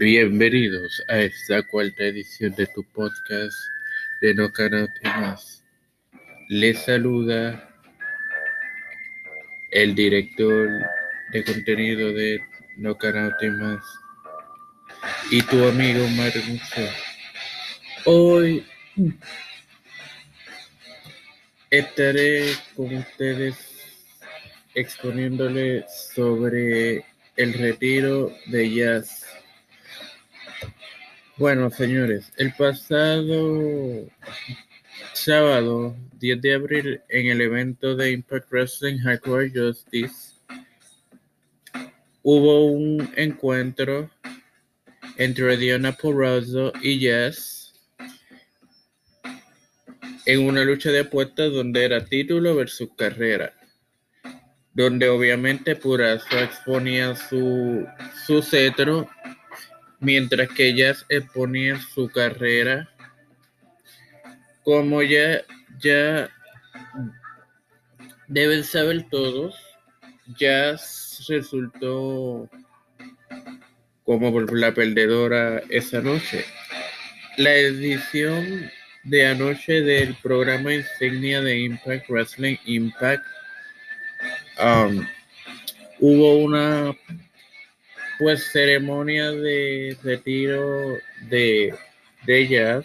Bienvenidos a esta cuarta edición de tu podcast de No Más. Les saluda el director de contenido de No Más y tu amigo Mario Mucho. Hoy estaré con ustedes exponiéndoles sobre el retiro de jazz. Bueno, señores, el pasado sábado 10 de abril en el evento de Impact Wrestling Hardcore Justice hubo un encuentro entre Diana Porrazzo y Jazz en una lucha de apuestas donde era título versus carrera donde obviamente Purazo exponía su, su cetro, mientras que ellas exponían su carrera. Como ya, ya deben saber todos, Jazz resultó como la perdedora esa noche. La edición de anoche del programa insignia de Impact Wrestling Impact Um, hubo una pues ceremonia de retiro de, de.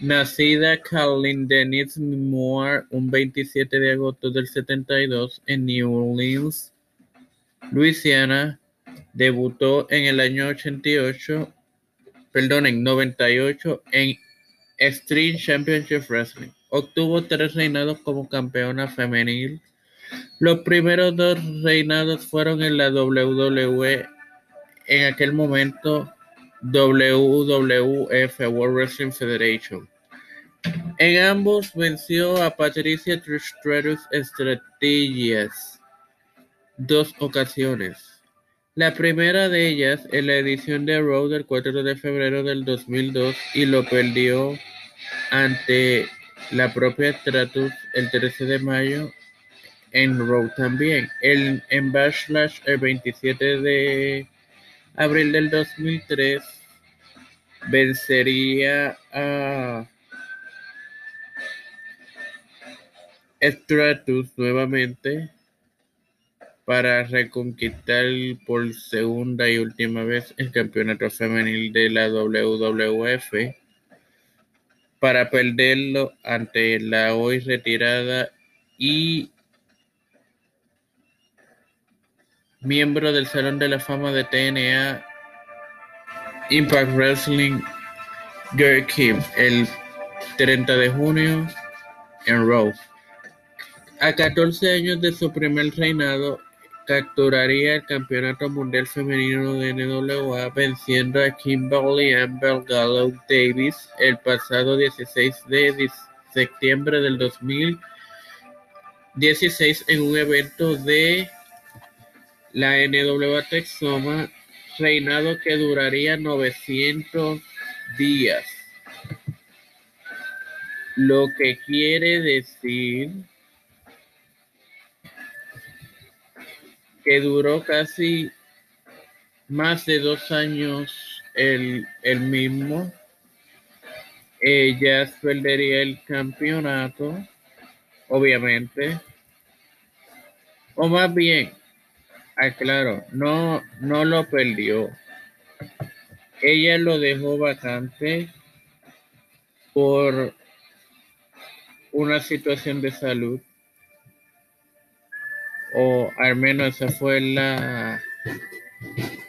Nacida Carlin Denise Moore un 27 de agosto del 72 en New Orleans, Louisiana, debutó en el año 88, perdón, en 98 en Extreme Championship Wrestling. Obtuvo tres reinados como campeona femenil. Los primeros dos reinados fueron en la WWE, en aquel momento WWF World Wrestling Federation. En ambos venció a Patricia Stratus Strategies dos ocasiones. La primera de ellas en la edición de Raw del 4 de febrero del 2002 y lo perdió ante la propia Stratus el 13 de mayo en Raw también. El, en Backlash el 27 de abril del 2003 vencería a Stratus nuevamente para reconquistar por segunda y última vez el campeonato femenil de la WWF para perderlo ante la hoy retirada y miembro del Salón de la Fama de TNA Impact Wrestling Gary Kim el 30 de junio en Raw. A 14 años de su primer reinado, capturaría el Campeonato Mundial Femenino de NWA venciendo a Kimberly Amber Gallo Davis el pasado 16 de septiembre del 2016 en un evento de la NWA Texoma, reinado que duraría 900 días. Lo que quiere decir que duró casi más de dos años el, mismo. Ella perdería el campeonato, obviamente. O más bien, aclaro, no, no lo perdió. Ella lo dejó vacante por una situación de salud o al menos esa fue la,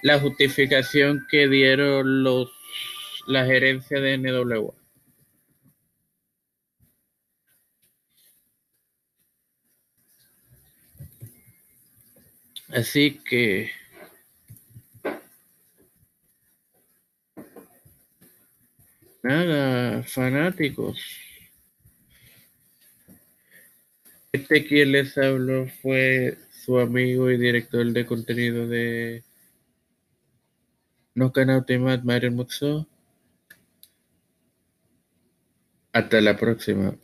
la justificación que dieron los la gerencia de NWA. Así que nada, fanáticos. Este quien les habló fue su amigo y director de contenido de No Canal Temat, Mario Muxo. Hasta la próxima.